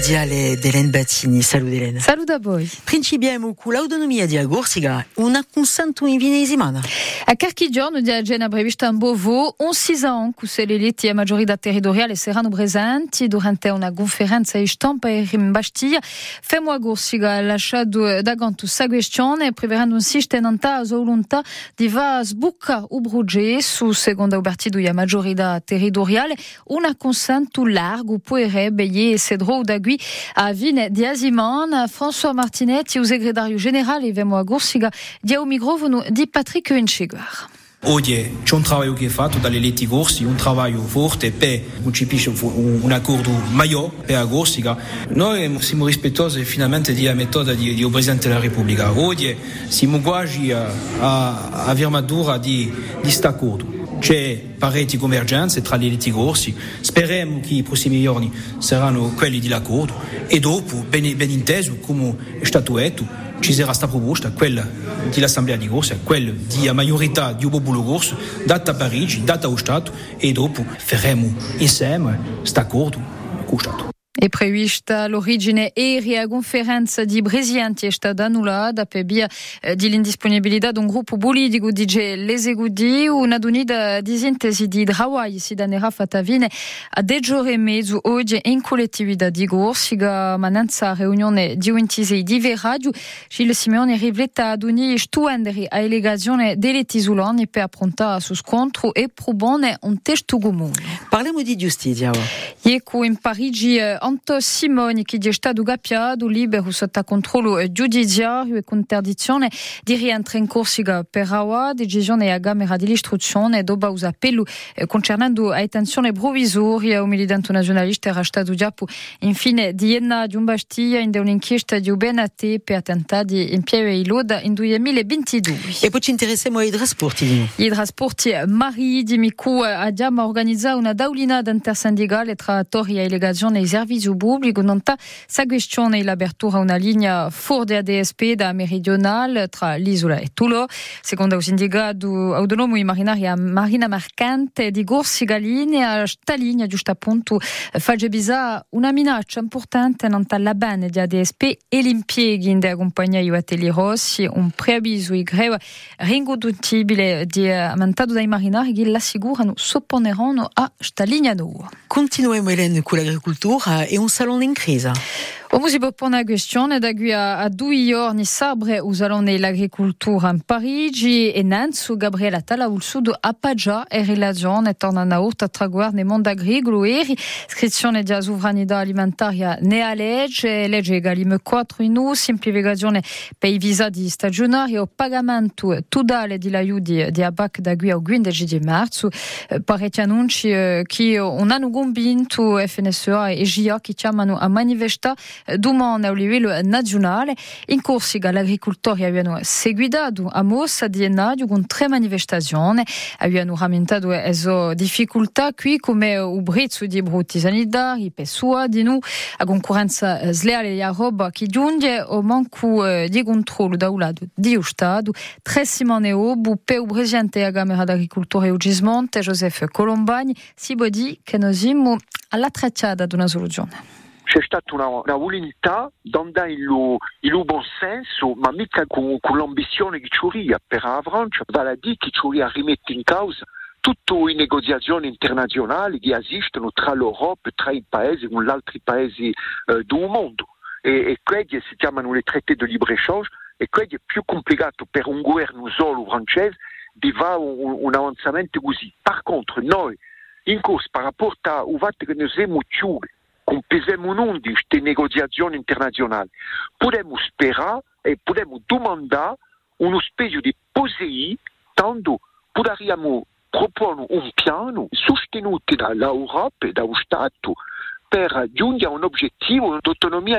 Diale d'Hélène Battini. Salut Hélène. Salut d'abord. Principiamo con l'autonomia di Agorsiga, una consanto in vinesimana. A Carchigiorno di Agena prevista in Bovo, un six ans cu se l'eliti a maggiorità territoriale saranno presenti durante una conferenza in stampa in Bastiglia. Femo Agorsiga lasciato da sa questione, preverando un sistema a volontà di va sbucca u brugge su seconda ubertido a maggiorità territoriale, una consanto largo puerebbe e cedro da Gui a Vine di Aziman, François Martinet, e o secretário general e vemo a Gursiga di ao microfono di Patrick Winchiguar. Oggi c'è un lavoro che è fatto dalle letti corsi, un lavoro forte per concepire un accordo maggiore per la Corsica. Noi siamo rispettosi finalmente della metoda di, di Presidente della Repubblica. Oggi siamo quasi a, a, a firmatura di questo accordo. C'è pareti convergenze tra le letti corsi, speriamo che i prossimi giorni saranno quelli dell'accordo e dopo, ben, ben inteso, come è stato detto, ci sarà questa proposta, quella dell'Assemblea di Corsa, quella di maggiorità di popolo corso, data a Parigi, data allo Stato e dopo faremo insieme questo accordo con lo Stato. E prevista l'origine eri a conferenza di Bresianti è stata annullata per via di l'indisponibilità di un gruppo politico di l'esecudi una unità di sintesi di Hawaii si danerà fatta fine a giorni e mezzo oggi in collettività di Gorsiga mananza riunione di di Veradio Gilles Simeone rivletta ad ogni stuenderi a elegazione delle per approntare su scontro e probone un testo comune. Parliamo di giustizia. Ecco in Parigi Anto Simoni che è stato gappiato libero sotto controllo giudiziario e con interdizione di rientrare in Corsica per la decisione a Camera dell'istruzione dopo un appello concernendo la detenzione provvisoria un militante nazionalista era stato giappo infine di Enna di un Bastiglia in un'inchiesta di UBNAT per attentati in Pieve e Loda in 2022. E poi ci interessiamo ai trasporti. I trasporti maritimi Miku abbiamo organizzato una daulina intersindicale tra Tori e Legazione e servizio pubblico nonta sa questione l'apertura una linea fuori ADSP da meridionale tra l'isola e Tulo. Secondo il sindacato autonomo di marinaria Marina Mercante di Gorsiga linea, sta linea giusto appunto fa bisa una minaccia importante nonta la bene di ADSP e l'impieghi in compagnia di Ateli Rossi, un preavviso di greve ringoduttibile di aumentato dai marinari che l'assicurano sopponeranno a sta linea nuova. Continuiamo Hélène con l'agricoltura e un salone in crisi. O musi per una questione da qui a, a due giorni sabre u salone l'agricoltura in Parigi e Nanzu Gabriela Tala ul sud appaggia e relazione torna a urta tra guarne mondo agricolo e iscrizione di sovranità alimentaria ne a legge legge egalime 4 in u semplificazione per i visa di stagionari o pagamento totale di l'aiuti di abac da qui al 15 di marzo parecchi annunci che un hanno convinto FNSA e GIA che chiamano a manifestare domani a livello nazionale. In Corsica l'agricoltori avevano seguito a mossa di enadio con tre manifestazioni, avevano rammentato le difficoltà qui come il brezzo di brutti sanitari, pessoa di noi, a concorrenza sleale di roba che giunge o manco di controllo da un lato di Stato. Tre settimane dopo, per il presidente della Camera d'Agricoltura e Gismonte, Joseph Colombani, si può dire che noi siamo alla tracciata di una soluzione. C'è stata una, una volontà di andare in lo, in lo buon senso, ma mica con, con l'ambizione per la Francia, vale a dire che c'è a rimettere in causa tutte le negoziazioni internazionali che esistono tra l'Europa tra i paesi con gli altri paesi eh, del mondo. E, e quelli si chiamano le traité de libre-échange e quelli è più complicato per un governo solo francese di fare un, un avanzamento così. Per contro, noi, in corso, per rapporto al fatto che noi siamo chiusi com pesemos non di queste negoziazioni internazionali. Podemos sperare e podemos domandare uno specie di POSEI, tanto potremmo proporre un piano sostenuto dall'Europa e dallo Stato per giungere a un obiettivo di autonomia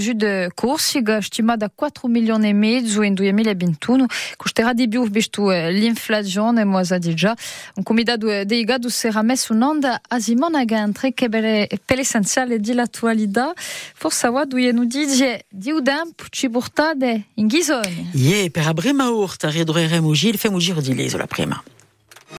usu de Corsica stimata a 4 milioni e mezzo in 2021 costerà di più visto l'inflazione mo sa di già un comitato dei gadu sarà messo in onda a Simona Gantre che per l'essenziale di l'attualità forse a due nu dice di udamp ci portate in ghisogna Ie, per a brema urta redoreremo gil, femo giro